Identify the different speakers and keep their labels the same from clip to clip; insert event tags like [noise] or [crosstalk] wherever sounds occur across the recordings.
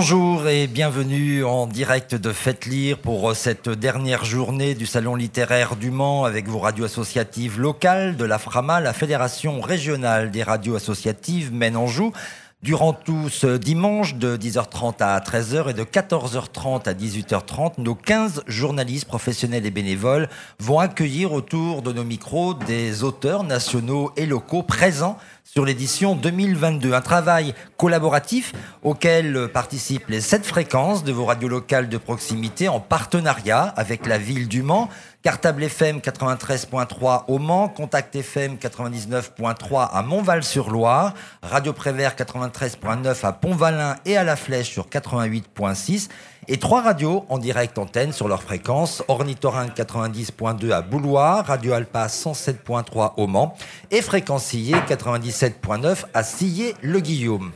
Speaker 1: Bonjour et bienvenue en direct de Faites Lire pour cette dernière journée du Salon littéraire du Mans avec vos radios associatives locales de la FRAMA, la Fédération régionale des radios associatives Maine-Anjou. Durant tout ce dimanche de 10h30 à 13h et de 14h30 à 18h30, nos 15 journalistes professionnels et bénévoles vont accueillir autour de nos micros des auteurs nationaux et locaux présents sur l'édition 2022. Un travail collaboratif auquel participent les sept fréquences de vos radios locales de proximité en partenariat avec la ville du Mans, Cartable FM 93.3 au Mans, Contact FM 99.3 à Montval-sur-Loire, Radio Prévert 93.9 à Pont-Valin et à La Flèche sur 88.6 et trois radios en direct antenne sur leur fréquence, Ornithorynque 90.2 à Bouloir, Radio Alpa 107.3 au Mans et Fréquencillé 97.9 à Sillé-le-Guillaume.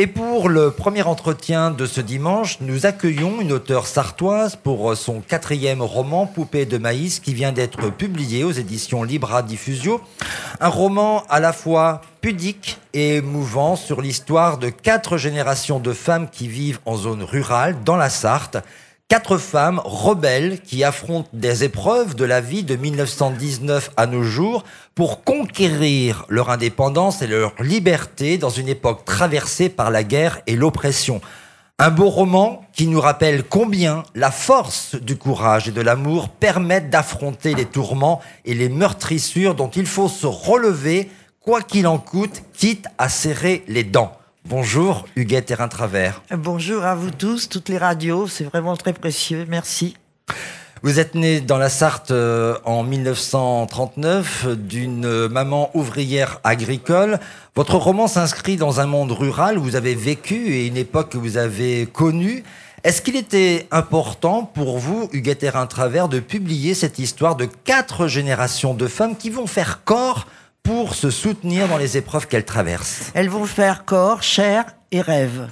Speaker 1: Et pour le premier entretien de ce dimanche, nous accueillons une auteure sartoise pour son quatrième roman Poupée de maïs qui vient d'être publié aux éditions Libra Diffusio. Un roman à la fois pudique et émouvant sur l'histoire de quatre générations de femmes qui vivent en zone rurale dans la Sarthe Quatre femmes rebelles qui affrontent des épreuves de la vie de 1919 à nos jours pour conquérir leur indépendance et leur liberté dans une époque traversée par la guerre et l'oppression. Un beau roman qui nous rappelle combien la force du courage et de l'amour permettent d'affronter les tourments et les meurtrissures dont il faut se relever, quoi qu'il en coûte, quitte à serrer les dents. Bonjour Huguette Terrain Travers.
Speaker 2: Bonjour à vous tous, toutes les radios, c'est vraiment très précieux, merci.
Speaker 1: Vous êtes né dans la Sarthe euh, en 1939 d'une maman ouvrière agricole. Votre roman s'inscrit dans un monde rural où vous avez vécu et une époque que vous avez connue. Est-ce qu'il était important pour vous, Huguette Terrain Travers, de publier cette histoire de quatre générations de femmes qui vont faire corps pour se soutenir dans les épreuves qu'elles traversent.
Speaker 2: Elles vont faire corps, chair et rêve.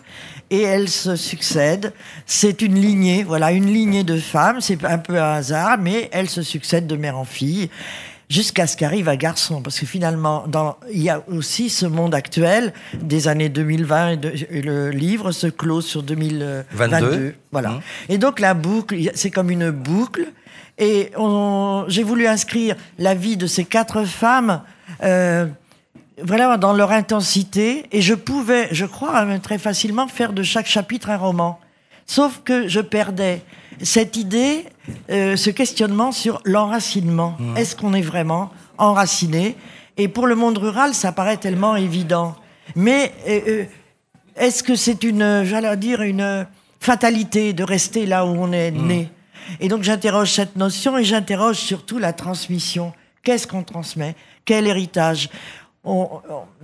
Speaker 2: Et elles se succèdent. C'est une lignée, voilà, une lignée de femmes. C'est un peu un hasard, mais elles se succèdent de mère en fille jusqu'à ce qu'arrive un garçon. Parce que finalement, dans, il y a aussi ce monde actuel des années 2020 et, le livre se close sur 2022. Voilà. Mmh. Et donc la boucle, c'est comme une boucle. Et j'ai voulu inscrire la vie de ces quatre femmes euh, voilà, dans leur intensité. Et je pouvais, je crois, hein, très facilement faire de chaque chapitre un roman. Sauf que je perdais cette idée, euh, ce questionnement sur l'enracinement. Mmh. Est-ce qu'on est vraiment enraciné? Et pour le monde rural, ça paraît tellement évident. Mais euh, est-ce que c'est une, j'allais dire, une fatalité de rester là où on est mmh. né Et donc j'interroge cette notion et j'interroge surtout la transmission. Qu'est-ce qu'on transmet quel héritage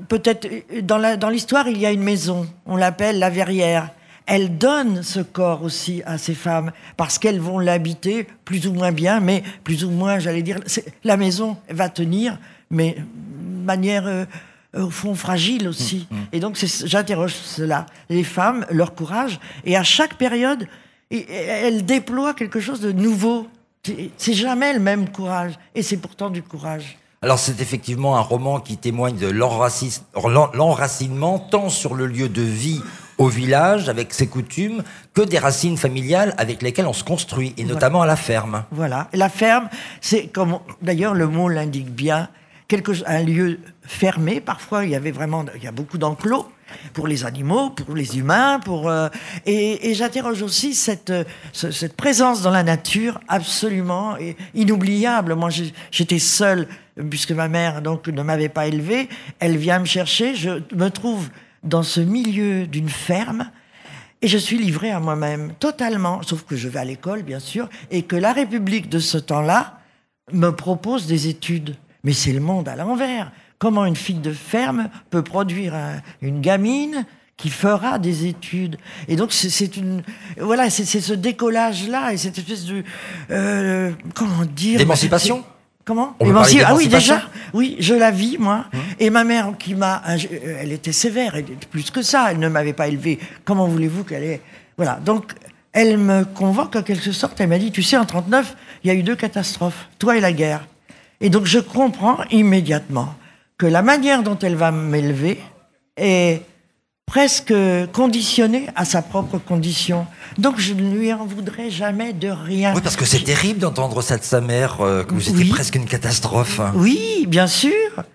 Speaker 2: Peut-être dans l'histoire, il y a une maison, on l'appelle la verrière. Elle donne ce corps aussi à ces femmes parce qu'elles vont l'habiter plus ou moins bien, mais plus ou moins, j'allais dire, la maison va tenir, mais de manière euh, au fond fragile aussi. Mmh, mmh. Et donc j'interroge cela, les femmes, leur courage, et à chaque période, elles déploient quelque chose de nouveau. C'est jamais le même courage, et c'est pourtant du courage.
Speaker 1: Alors c'est effectivement un roman qui témoigne de l'enracinement tant sur le lieu de vie au village avec ses coutumes que des racines familiales avec lesquelles on se construit et notamment à la ferme.
Speaker 2: Voilà, la ferme, c'est comme d'ailleurs le mot l'indique bien, un lieu fermé. Parfois, il y avait vraiment, il y a beaucoup d'enclos pour les animaux, pour les humains, pour euh, et, j'interroge aussi cette cette présence dans la nature absolument inoubliable. Moi, j'étais seule puisque ma mère donc ne m'avait pas élevée. Elle vient me chercher. Je me trouve dans ce milieu d'une ferme. Et je suis livrée à moi-même, totalement, sauf que je vais à l'école, bien sûr, et que la République de ce temps-là me propose des études. Mais c'est le monde à l'envers. Comment une fille de ferme peut produire une gamine qui fera des études? Et donc c'est une voilà c'est ce décollage là et cette espèce de euh, comment dire?
Speaker 1: D'émancipation?
Speaker 2: Comment? Ah oui déjà. Oui je la vis moi. Hum. et ma mère qui m'a elle était sévère plus que ça. Elle ne m'avait pas élevée. Comment voulez-vous qu'elle ait voilà. Donc elle me convoque en quelque sorte. Elle m'a dit tu sais en 39 il y a eu deux catastrophes. Toi et la guerre et donc je comprends immédiatement que la manière dont elle va m'élever est presque conditionné à sa propre condition. Donc je ne lui en voudrais jamais de rien.
Speaker 1: Oui, parce que c'est terrible d'entendre ça de sa mère, euh, que vous étiez
Speaker 2: Oui.
Speaker 1: presque une catastrophe.
Speaker 2: Oui, bien sûr.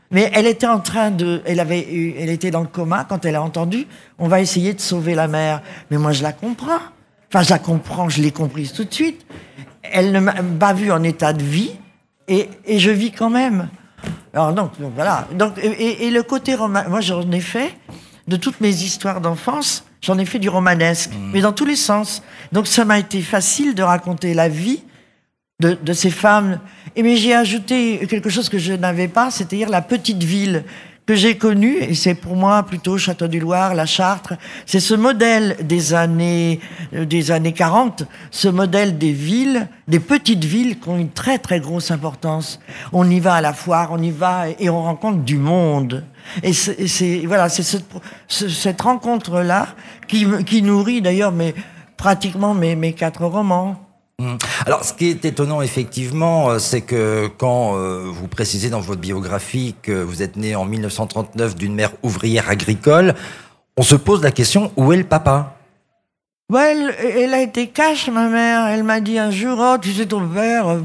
Speaker 2: Mais elle était en train de, elle avait, eu- elle était dans le coma quand elle a entendu. On va essayer de sauver la mère. Mais moi, je la comprends. Enfin, je la comprends. Je l'ai comprise tout de suite. Elle ne m'a pas vu en état de vie, et, et je vis quand même. Alors donc, donc voilà. Donc et, le côté roman, moi j'en ai fait de toutes mes histoires d'enfance. J'en ai fait du romanesque, mais dans tous les sens. Donc ça m'a été facile de raconter la vie de, de ces femmes. Et mais j'ai ajouté quelque chose que je n'avais pas, c'est-à-dire la petite ville que j'ai connue, et c'est pour moi plutôt Château du Loir, la Chartre. C'est ce modèle des années, euh, des années 40, ce modèle des villes, des petites villes qui ont une très très grosse importance. On y va à la foire, on y va et on rencontre du monde. Et c'est voilà, c'est cette, ce- cette rencontre-là qui, qui nourrit d'ailleurs mes, pratiquement mes, mes quatre romans.
Speaker 1: Mm. Alors, ce qui est étonnant, effectivement, euh, c'est que quand euh, vous précisez dans votre biographie que vous êtes né en 1939 d'une mère ouvrière agricole, on se pose la question où est le papa?
Speaker 2: Ouais, elle, elle a été cash, ma mère. Elle m'a dit un jour, oh, tu sais, ton père, euh,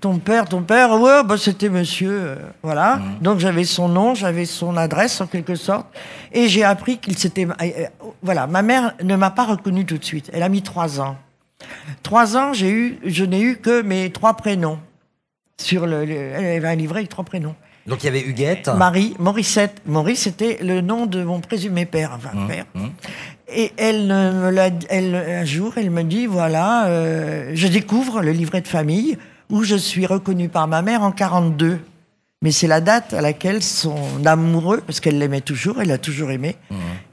Speaker 2: ton père, ton père, ouais, bah, c'était monsieur, euh, voilà. Donc j'avais son nom, j'avais son adresse, en quelque sorte. Et j'ai appris qu'il s'était... voilà, ma mère ne m'a pas reconnu tout de suite. Elle a mis trois ans. Trois ans, j'ai eu, je n'ai eu que mes trois prénoms. Sur le, le- elle avait un livret avec trois prénoms.
Speaker 1: Donc, il y avait Huguette.
Speaker 2: Marie, Morissette. Maurice, c'était le nom de mon présumé père, enfin père. Et elle me l'a, elle, un jour, elle me dit voilà, euh, je découvre le livret de famille où je suis reconnue par ma mère en 42. Mais c'est la date à laquelle son amoureux, parce qu'elle l'aimait toujours, elle l'a toujours aimé,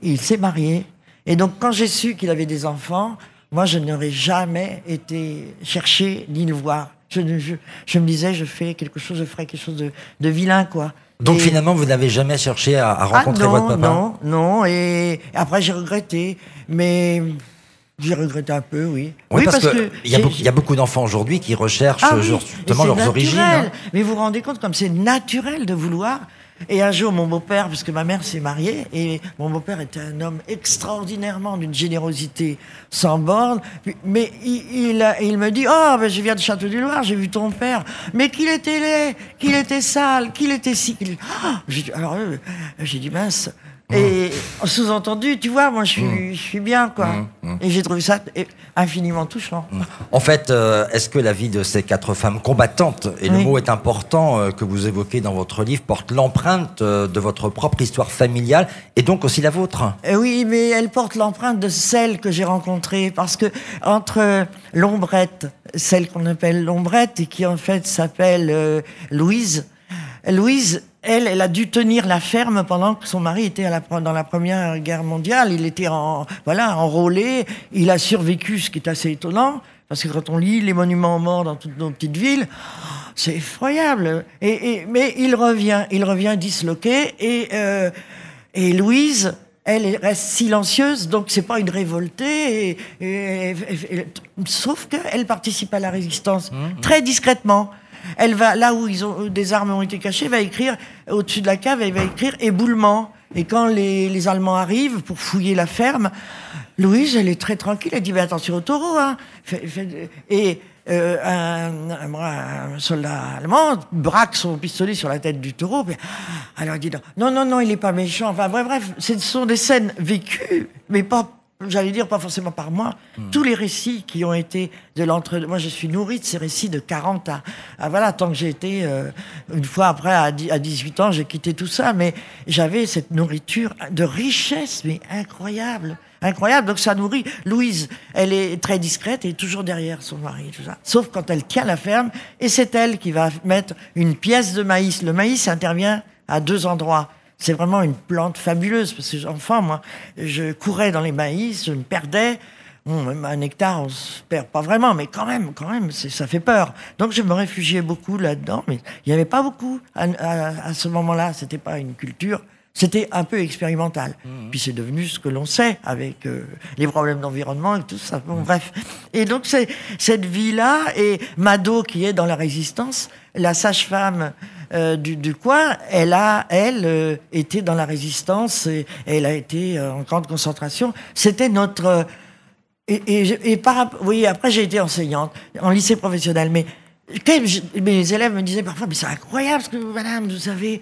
Speaker 2: il s'est marié. Et donc, quand j'ai su qu'il avait des enfants, moi, je n'aurais jamais été chercher ni le voir. Je, ne- je, je me disais, je fais quelque chose, je ferai quelque chose de, de vilain, quoi.
Speaker 1: Donc,
Speaker 2: Et-
Speaker 1: finalement, vous n'avez jamais cherché à, à rencontrer
Speaker 2: ah, non,
Speaker 1: votre papa?
Speaker 2: Non, non, et après j'ai regretté, mais j'ai regretté un peu, oui.
Speaker 1: Oui, parce, que, il y, a beaucoup- il y a beaucoup d'enfants aujourd'hui qui recherchent
Speaker 2: Ah oui,
Speaker 1: justement leurs origines. hein.
Speaker 2: Mais vous vous rendez compte comme c'est naturel de vouloir. Et un jour, mon beau-père, parce que ma mère s'est mariée, et mon beau-père était un homme extraordinairement d'une générosité sans borne, mais il, me dit, oh, ben, je viens de Château-du-Loir, j'ai vu ton père, mais qu'il était laid, qu'il était sale, qu'il était si... Ah alors, euh, j'ai dit, mince. Et sous-entendu, tu vois, moi, je suis, je suis bien, quoi. Et j'ai trouvé ça infiniment touchant.
Speaker 1: En fait, euh, est-ce que la vie de ces quatre femmes combattantes, et le mot est important euh, que vous évoquez dans votre livre, porte l'empreinte euh, de votre propre histoire familiale et donc aussi la vôtre?
Speaker 2: Oui, mais elle porte l'empreinte de celle que j'ai rencontrée parce que entre l'ombrette, celle qu'on appelle l'ombrette et qui en fait s'appelle Louise, Louise, elle, elle a dû tenir la ferme pendant que son mari était à la, dans la Première Guerre mondiale. Il était en, voilà, enrôlé. Il a survécu, ce qui est assez étonnant. Parce que quand on lit les monuments aux morts dans toutes nos petites villes, c'est effroyable. Et, et- mais il revient, il revient disloqué. Et, euh, et Louise, elle reste silencieuse, donc c'est pas une révoltée. Et, et- et- sauf qu'elle participe à la résistance très discrètement. Elle va là où ils ont des armes ont été cachées, va écrire au-dessus de la cave, elle va écrire éboulement. Et quand les, les Allemands arrivent pour fouiller la ferme, Louise, elle est très tranquille. Elle dit mais attention au taureau, hein. Et euh, un, un- un soldat allemand braque son pistolet sur la tête du taureau. alors il dit non, non, non, il n'est pas méchant. Enfin bref, bref, ce sont des scènes vécues, mais pas, j'allais dire pas forcément par moi. Tous les récits qui ont été de l'entre, moi je suis nourrie de ces récits de 40 à, à voilà, tant que j'ai été euh, une fois après à 18 ans, j'ai quitté tout ça, mais j'avais cette nourriture de richesse, mais incroyable. Incroyable, donc ça nourrit. Louise, elle est très discrète et toujours derrière son mari, tout ça. Sauf quand elle tient la ferme, et c'est elle qui va mettre une pièce de maïs. Le maïs intervient à deux endroits. C'est vraiment une plante fabuleuse, parce que enfant, moi, je courais dans les maïs, je me perdais. Bon, même un hectare, on se perd pas vraiment, mais quand même, quand même, c'est- ça fait peur. Donc je me réfugiais beaucoup là-dedans, mais il n'y avait pas beaucoup à, à- à ce moment-là. C'était pas une culture, c'était un peu expérimental. Puis c'est devenu ce que l'on sait avec euh, les problèmes d'environnement et tout ça. Bon, bref. Et donc c'est cette vie-là et Mado qui est dans la résistance, la sage-femme euh, du, du coin, elle a, elle, euh, été dans la résistance et, elle a été euh, en camp de concentration. C'était notre. euh, et, et, et par, oui, après j'ai été enseignante en lycée professionnel, mais mes élèves me disaient parfois, mais c'est incroyable ce que madame, vous savez.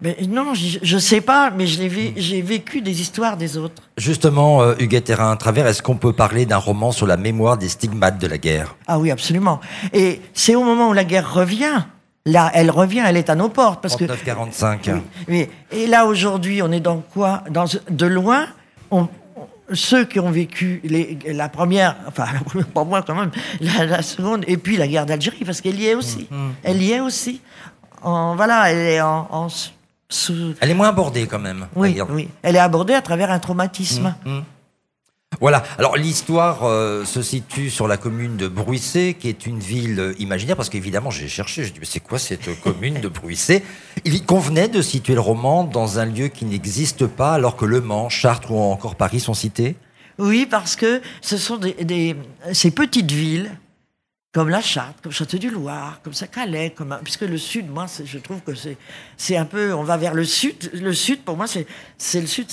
Speaker 2: Mais non, je, je sais pas, mais j'ai vécu des histoires des autres.
Speaker 1: Justement, euh, Huguette Terrain à travers, est-ce qu'on peut parler d'un roman sur la mémoire des stigmates de la guerre?
Speaker 2: Ah oui, absolument. Et c'est au moment où la guerre revient. Là, elle revient, elle est à nos portes. Parce que
Speaker 1: 39-45.
Speaker 2: Oui. Et là, aujourd'hui, on est dans quoi? Dans, De loin, on- ceux qui ont vécu les- la première, enfin, la première, pas moi quand même, la, la seconde, et puis la guerre d'Algérie, parce qu'elle y est aussi. Elle y est aussi. En, voilà, elle est en. sous-
Speaker 1: Elle est moins abordée quand même.
Speaker 2: oui, oui. Elle est abordée à travers un traumatisme.
Speaker 1: Voilà. Alors l'histoire euh, se situe sur la commune de Bruissé, qui est une ville euh, imaginaire, parce qu'évidemment j'ai cherché, je dis mais c'est quoi cette euh, commune de Bruissé? Il convenait de situer le roman dans un lieu qui n'existe pas, alors que Le Mans, Chartres ou encore Paris sont cités?
Speaker 2: Oui, parce que ce sont des, ces petites villes, comme la Charte, comme Château-du-Loir, comme ça Calais, comme puisque le Sud, moi, je trouve que c'est un peu, on va vers le Sud. Le Sud, pour moi, c'est le Sud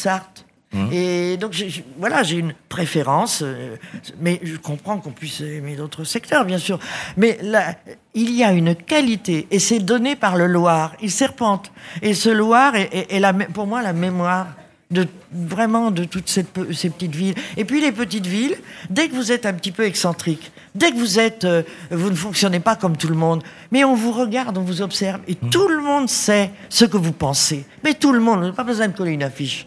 Speaker 2: Sarthe. Et donc, voilà, j'ai une préférence, euh, mais je comprends qu'on puisse aimer d'autres secteurs, bien sûr. Mais là, il y a une qualité, et c'est donné par le Loir. Il serpente. Et ce Loir est, est- est la, pour moi la mémoire de vraiment de toutes cette ces petites villes. Et puis les petites villes, dès que vous êtes un petit peu excentrique, dès que vous êtes, euh, vous ne fonctionnez pas comme tout le monde, mais on vous regarde, on vous observe, et tout le monde sait ce que vous pensez. Mais tout le monde, on n'a pas besoin de coller une affiche.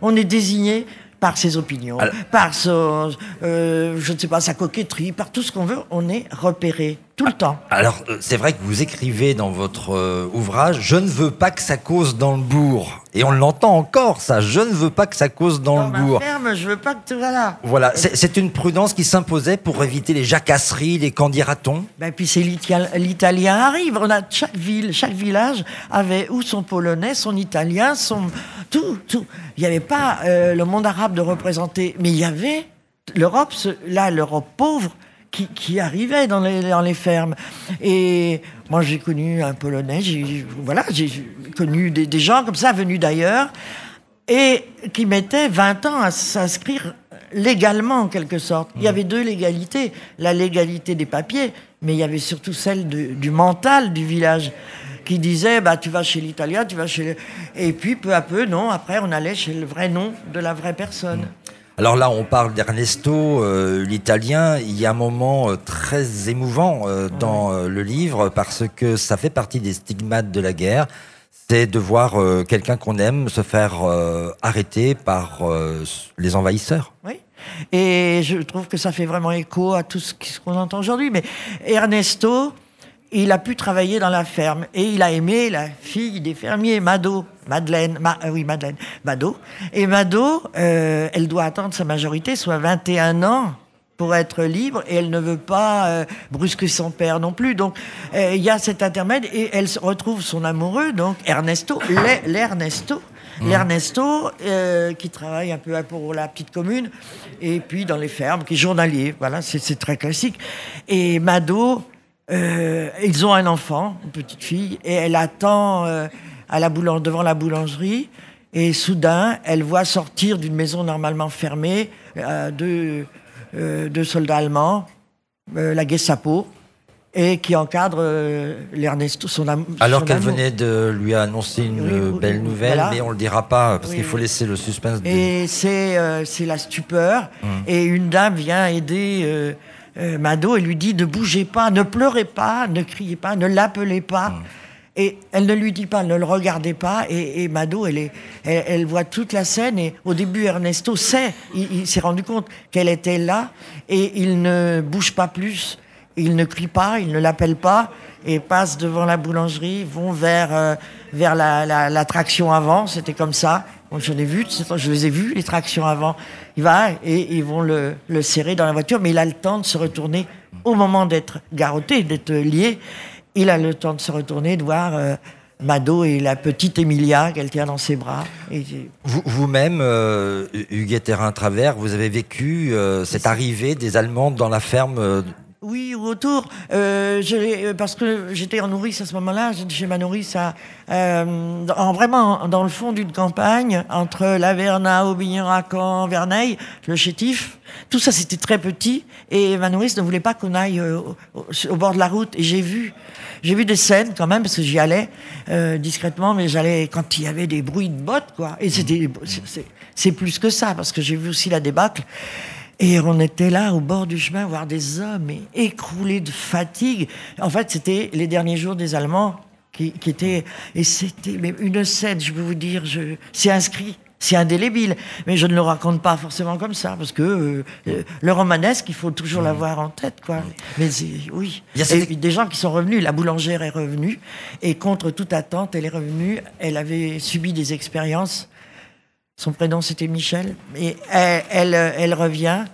Speaker 2: On est désigné par ses opinions,
Speaker 1: Alors-
Speaker 2: par son, euh, je ne sais pas, sa coquetterie, par tout ce qu'on veut. On est repéré tout le temps.
Speaker 1: Alors euh, c'est vrai que vous écrivez dans votre euh, ouvrage, je ne veux pas que ça cause dans le bourg. Et on l'entend encore, ça, je ne veux pas que ça cause dans,
Speaker 2: Dans
Speaker 1: le
Speaker 2: ma
Speaker 1: bourg.
Speaker 2: ferme, je veux pas que tu voilà.
Speaker 1: Voilà, c'est une prudence qui s'imposait pour éviter les jacasseries, les candidatons.
Speaker 2: Ben, puis c'est l'ital- l'italien arrive. On a chaque ville, chaque village avait ou son polonais, son italien, son tout, tout. Il n'y avait pas euh, le monde arabe de représenter, mais il y avait l'Europe, là l'Europe pauvre qui, qui arrivait dans les, fermes. Et moi j'ai connu un polonais, j'ai voilà, j'ai connu des, gens comme ça venus d'ailleurs et qui mettaient 20 ans à s'inscrire légalement en quelque sorte. Il y avait deux légalités, la légalité des papiers, mais il y avait surtout celle du mental du village qui disait bah tu vas chez l'italien, tu vas chez le... et puis peu à peu non, après on allait chez le vrai nom de la vraie personne.
Speaker 1: Alors là, on parle d'Ernesto, euh, l'italien. Il y a un moment euh, très émouvant euh, dans le livre parce que ça fait partie des stigmates de la guerre. C'est de voir quelqu'un qu'on aime se faire arrêter par les envahisseurs.
Speaker 2: Oui. Et je trouve que ça fait vraiment écho à tout ce qu'on entend aujourd'hui. Mais Ernesto, il a pu travailler dans la ferme et il a aimé la fille des fermiers, Mado, Madeleine, Ma- euh, oui, Madeleine, Mado. Et Mado, euh, elle doit attendre sa majorité, soit 21 ans pour être libre et elle ne veut pas euh, brusquer son père non plus. Donc euh, il y a cet intermède et elle se retrouve son amoureux, donc Ernesto, l'E- l'Ernesto. L'Ernesto, euh, qui travaille un peu pour la petite commune, et puis dans les fermes, qui est journalier. Voilà, c'est très classique. Et Mado, euh, ils ont un enfant, une petite fille, et elle attend euh, à la boulang- devant la boulangerie. Et soudain, elle voit sortir d'une maison normalement fermée euh, deux, deux soldats allemands, la Gestapo, et qui encadrent l'Ernesto, son, am-
Speaker 1: Alors qu'elle
Speaker 2: amour.
Speaker 1: venait de lui annoncer une
Speaker 2: Oui,
Speaker 1: belle
Speaker 2: oui,
Speaker 1: nouvelle,
Speaker 2: voilà.
Speaker 1: mais on le dira pas parce
Speaker 2: Oui,
Speaker 1: qu'il faut laisser le suspense. de-
Speaker 2: Et c'est c'est la stupeur. Et une dame vient aider euh, Mado et lui dit ne bougez pas, ne pleurez pas, ne criez pas, ne l'appelez pas. Et elle ne lui dit pas, ne le regardez pas. Et, et Mado, elle, est, elle, elle voit toute la scène. Et au début, Ernesto sait, il, il s'est rendu compte qu'elle était là. Et il ne bouge pas plus. Il ne crie pas, il ne l'appelle pas. Et passe devant la boulangerie, vont vers, euh, vers la, la, la avant. C'était comme ça. Je l'ai vu, je les ai vus, les tractions avant. Il va et ils vont le, le serrer dans la voiture, mais il a le temps de se retourner au moment d'être garrotté, d'être lié. Il a le temps de se retourner, de voir euh, Mado et la petite Emilia qu'elle tient dans ses bras. Et j'ai-
Speaker 1: Vous- Vous-même, euh, Huguette Terrain Travers, vous avez vécu euh, cette arrivée des Allemands dans la ferme. Euh,
Speaker 2: oui, tout autour. Euh, je, parce que j'étais en nourrice à ce moment-là, j'étais chez ma nourrice à, euh, en, vraiment dans le fond d'une campagne, entre Laverna, Aubignon-Racan, Verneil, le chétif. Tout ça, c'était très petit. Et ma nourrice ne voulait pas qu'on aille euh, au, au, bord de la route. Et j'ai vu, j'ai vu des scènes quand même, parce que j'y allais euh, discrètement, mais j'allais quand il y avait des bruits de bottes, quoi. Et c'était, c'est plus que ça, parce que j'ai vu aussi la débâcle. Et on était là au bord du chemin, voir des hommes écroulés de fatigue. En fait, c'était les derniers jours des Allemands qui, qui étaient. Et c'était une scène, je peux vous dire, je, c'est inscrit. C'est indélébile, mais je ne le raconte pas forcément comme ça, parce que euh, le romanesque, il faut toujours l'avoir en tête, quoi. Mais oui. Il y a et des gens qui sont revenus. La boulangère est revenue, et contre toute attente, elle est revenue. Elle avait subi des expériences son prénom, c'était Michel. Et elle, elle, revient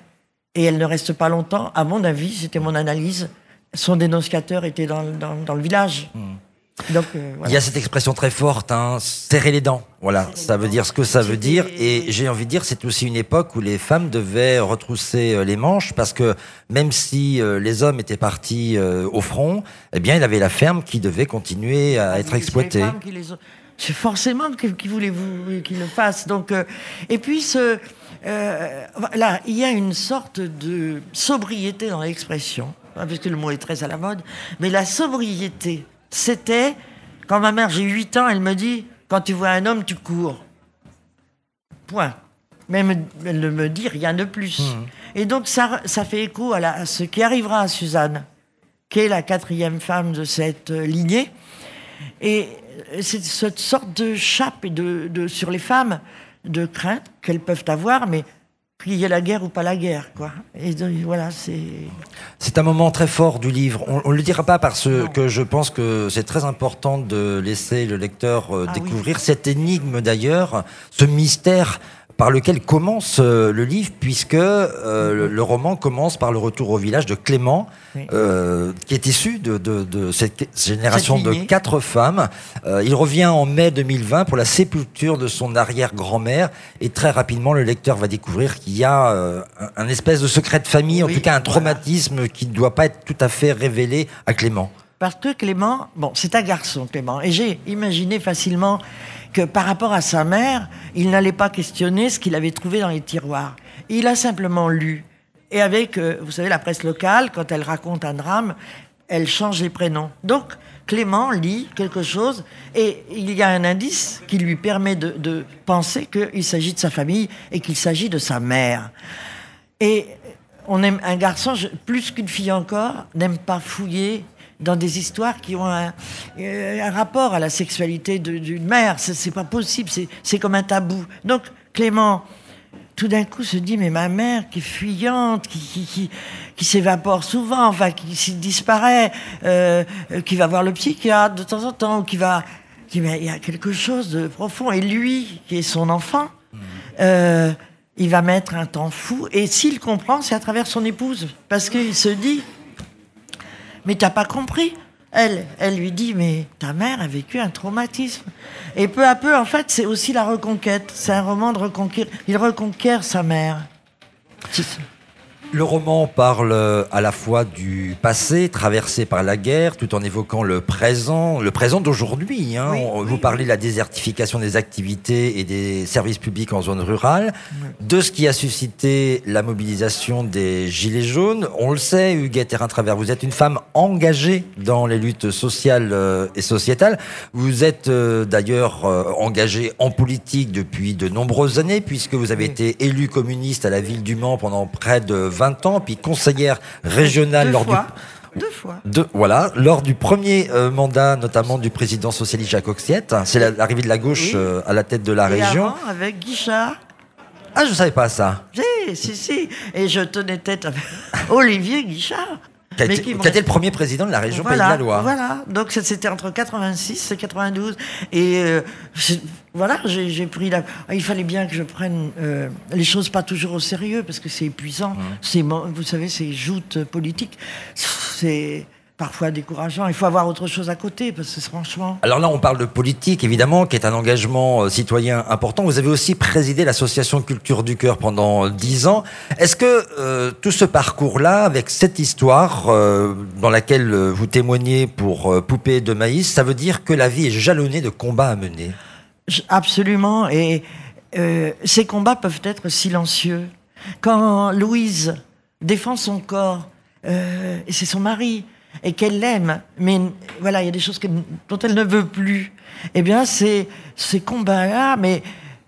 Speaker 2: et elle ne reste pas longtemps. À mon avis, c'était mon analyse. Son dénonciateur était dans, dans, le village. Hmm.
Speaker 1: Donc, euh, Il y a cette expression très forte, hein, serrer les dents. Voilà, ça veut dire ce que ça veut dire. Et j'ai envie de dire, c'est aussi une époque où les femmes devaient retrousser euh, les manches parce que même si euh, les hommes étaient partis au front, eh bien, il avait la ferme qui devait continuer à être exploitée.
Speaker 2: C'est forcément qui voulez-vous qu'il le fasse. Donc, euh, et puis, ce, euh, là, il y a une sorte de sobriété dans l'expression, hein, parce que le mot est très à la mode, mais la sobriété, c'était, quand ma mère, j'ai 8 ans, elle me dit, quand tu vois un homme, tu cours. Point. Même elle ne me dit rien de plus. Mmh. Et donc, ça, ça fait écho à, à ce qui arrivera à Suzanne, qui est la quatrième femme de cette euh, lignée. Et c'est cette sorte de chape de, sur les femmes de crainte qu'elles peuvent avoir, mais qu'il y ait la guerre ou pas la guerre, quoi. Et voilà, c'est.
Speaker 1: C'est un moment très fort du livre. On, ne le dira pas parce que je pense que c'est très important de laisser le lecteur euh, ah découvrir cette énigme d'ailleurs, ce mystère par lequel commence euh, le livre, puisque euh, le, roman commence par le retour au village de Clément, euh, qui est issu de, de, de cette génération de quatre femmes. il revient en mai 2020 pour la sépulture de son arrière-grand-mère, et très rapidement, le lecteur va découvrir qu'il y a un, espèce de secret de famille, en tout cas un traumatisme qui ne doit pas être tout à fait révélé à Clément.
Speaker 2: Parce que Clément, bon, c'est un garçon, Clément, et j'ai imaginé facilement que par rapport à sa mère, il n'allait pas questionner ce qu'il avait trouvé dans les tiroirs. Il a simplement lu. Et avec, euh, vous savez, la presse locale, quand elle raconte un drame, elle change les prénoms. Donc, Clément lit quelque chose et il y a un indice qui lui permet de, de penser qu'il s'agit de sa famille et qu'il s'agit de sa mère. Et on aime un garçon, plus qu'une fille encore, n'aime pas fouiller dans des histoires qui ont un, euh, un rapport à la sexualité d'une mère. C'est pas possible, c'est comme un tabou. Donc Clément, tout d'un coup, se dit mais ma mère qui est fuyante, qui, qui, qui, qui s'évapore souvent, enfin qui, disparaît, euh, qui va voir le psychiatre de temps en temps, qui va, qui il y a quelque chose de profond. Et lui, qui est son enfant. Euh, il va mettre un temps fou. Et s'il comprend, c'est à travers son épouse. Parce qu'il se dit, mais t'as pas compris elle, elle lui dit, mais ta mère a vécu un traumatisme. Et peu à peu, en fait, c'est aussi la reconquête. C'est un roman de reconquête. Il reconquiert sa mère.
Speaker 1: Le roman parle euh, à la fois du passé traversé par la guerre, tout en évoquant le présent, le présent d'aujourd'hui. Hein. Vous parlez de la désertification des activités et des services publics en zone rurale, de ce qui a suscité la mobilisation des Gilets jaunes. On le sait, Huguette Terrain-Travers, vous êtes une femme engagée dans les luttes sociales euh, et sociétales. Vous êtes euh, d'ailleurs engagée en politique depuis de nombreuses années, puisque vous avez été élue communiste à la ville du Mans pendant près de 20 ans, puis conseillère régionale lors
Speaker 2: du deux fois.
Speaker 1: voilà, lors du premier euh, mandat, notamment du président socialiste Jacques Oxiette. C'est l'arrivée de la gauche euh, à la tête de la
Speaker 2: Et
Speaker 1: région.
Speaker 2: Avant, avec Guichard.
Speaker 1: Ah, je ne savais pas ça.
Speaker 2: Si, si, si. Et je tenais tête avec [laughs] Olivier Guichard.
Speaker 1: Qui, a été, le premier président de la région
Speaker 2: Pays
Speaker 1: de la Loire.
Speaker 2: Voilà, donc c'était entre 86 et 92. Et euh, voilà, j'ai pris la. Il fallait bien que je prenne euh, les choses pas toujours au sérieux parce que c'est épuisant. Mmh. C'est, vous savez, ces joutes politiques. C'est parfois décourageant. Il faut avoir autre chose à côté, parce que franchement.
Speaker 1: Alors là, on parle de politique, évidemment, qui est un engagement euh, citoyen important. Vous avez aussi présidé l'association Culture du Cœur pendant dix ans. Est-ce que euh, tout ce parcours-là, avec cette histoire euh, dans laquelle vous témoignez pour Poupée de maïs, ça veut dire que la vie est jalonnée de combats à mener?
Speaker 2: Absolument. Et ces combats peuvent être silencieux. Quand Louise défend son corps, et c'est son mari, et qu'elle l'aime, mais voilà, il y a des choses dont elle ne veut plus. Eh bien, c'est ces combats-là, mais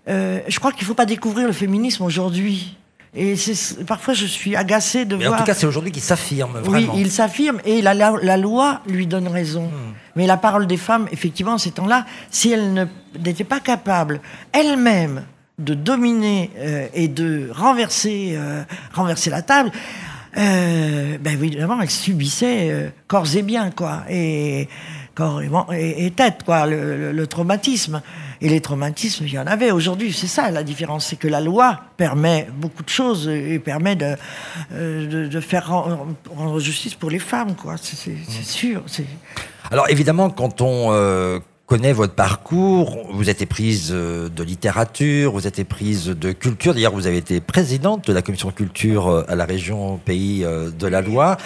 Speaker 2: euh, je crois qu'il ne faut pas découvrir le féminisme aujourd'hui. Et parfois, je suis agacée de
Speaker 1: mais
Speaker 2: voir.
Speaker 1: En tout cas, c'est aujourd'hui qu'il s'affirme.
Speaker 2: Vraiment. Oui, il s'affirme et la, la, loi lui donne raison. Hmm. Mais la parole des femmes, effectivement, en ces temps-là, si elles n'étaient pas capables elles-mêmes de dominer euh, et de renverser, euh, renverser la table, euh, ben évidemment, elle subissait euh, corps et bien, quoi, et corps et, tête, quoi, le, traumatisme. Et les traumatismes, il y en avait aujourd'hui. C'est ça la différence, c'est que la loi permet beaucoup de choses et permet de, euh, de, faire rendre, justice pour les femmes, quoi. C'est sûr.
Speaker 1: Alors évidemment, quand on euh, connaît votre parcours. Vous êtes prise euh, de littérature, vous êtes prise de culture. D'ailleurs, vous avez été présidente de la commission culture euh, à la région Pays euh, de la Loire.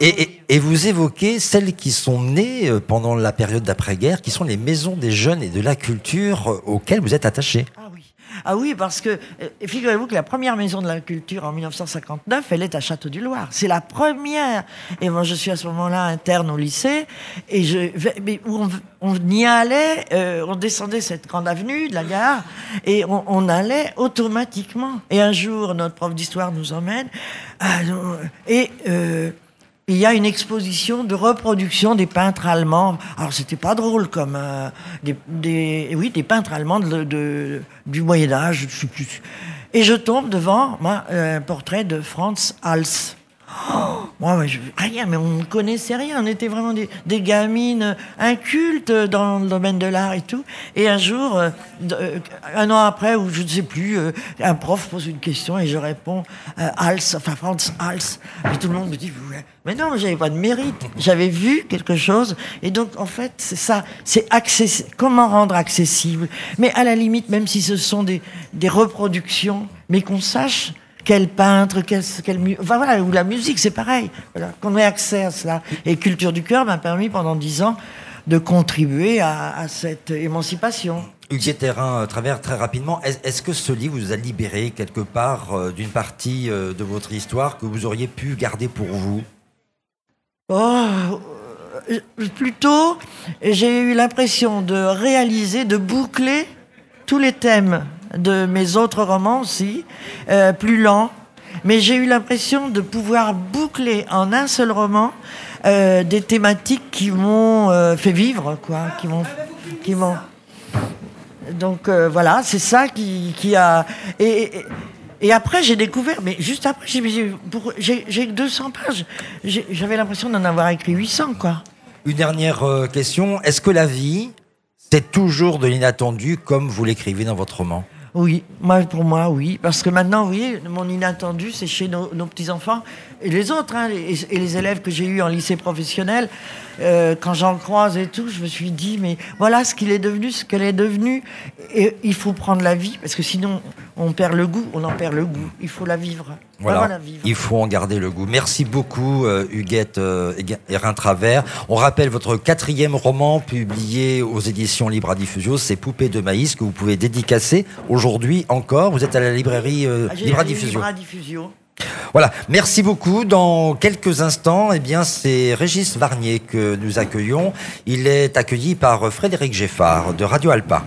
Speaker 1: Et, et, vous évoquez celles qui sont nées pendant la période d'après-guerre, qui sont les maisons des jeunes et de la culture auxquelles vous êtes attachée.
Speaker 2: Ah oui, parce que euh, figurez-vous que la première maison de la culture en 1959, elle est à Château du Loir. C'est la première. Et moi, je suis à ce moment-là interne au lycée, et je, mais on, y allait, euh, on descendait cette grande avenue de la gare, et on, allait automatiquement. Et un jour, notre prof d'histoire nous emmène, euh, et il y a une exposition de reproduction des peintres allemands. Alors c'était pas drôle comme euh, des, oui des peintres allemands de, du Moyen Âge. Et je tombe devant moi, un portrait de Franz Hals. Oh, moi, je, rien, mais on ne connaissait rien. On était vraiment des, gamines incultes dans le domaine de l'art et tout. Et un jour, euh, euh, un an après, ou je ne sais plus, euh, un prof pose une question et je réponds Hals, enfin Franz Hals. Et tout le monde me dit Mais non, j'avais pas de mérite. J'avais vu quelque chose. Et donc, en fait, c'est ça. C'est comment rendre accessible? Mais à la limite, même si ce sont des, des reproductions, mais qu'on sache quel peintre, quel, quel enfin voilà, ou la musique, c'est pareil. Voilà, qu'on ait accès à cela. Et Culture du cœur m'a permis pendant dix ans de contribuer à, cette émancipation.
Speaker 1: Hugues Terrain, euh, travers très rapidement, est-ce que ce livre vous a libéré quelque part euh, d'une partie euh, de votre histoire que vous auriez pu garder pour vous?
Speaker 2: Oh, plutôt, j'ai eu l'impression de réaliser, de boucler tous les thèmes de mes autres romans aussi, euh, plus lents. Mais j'ai eu l'impression de pouvoir boucler en un seul roman euh, des thématiques qui m'ont euh, fait vivre, quoi, qui m'ont, qui m'ont. Donc voilà, c'est ça qui, qui a. Et, et, après, j'ai découvert, mais juste après, j'ai, j'ai 200 pages. J'avais l'impression d'en avoir écrit 800, quoi.
Speaker 1: Une dernière question. Est-ce que la vie, c'est toujours de l'inattendu comme vous l'écrivez dans votre roman?
Speaker 2: Oui, moi, pour moi, oui. Parce que maintenant, oui, mon inattendu, c'est chez nos, petits-enfants et les autres, hein, et, les élèves que j'ai eus en lycée professionnel. Euh, quand j'en croise et tout, je me suis dit, mais voilà ce qu'il est devenu, ce qu'elle est devenue. Et il faut prendre la vie, parce que sinon, on perd le goût, on en perd le goût. Il faut la vivre.
Speaker 1: Voilà, il faut en garder le goût. Merci beaucoup, euh, Huguette euh, Erin Travers. On rappelle votre quatrième roman publié aux éditions Libre à Diffusio, c'est Poupée de maïs, que vous pouvez dédicacer aujourd'hui encore. Vous êtes à la librairie euh, ah, Libre à Diffusio. Voilà, merci beaucoup. Dans quelques instants, eh bien, c'est Régis Varnier que nous accueillons. Il est accueilli par Frédéric Geffard de Radio Alpa.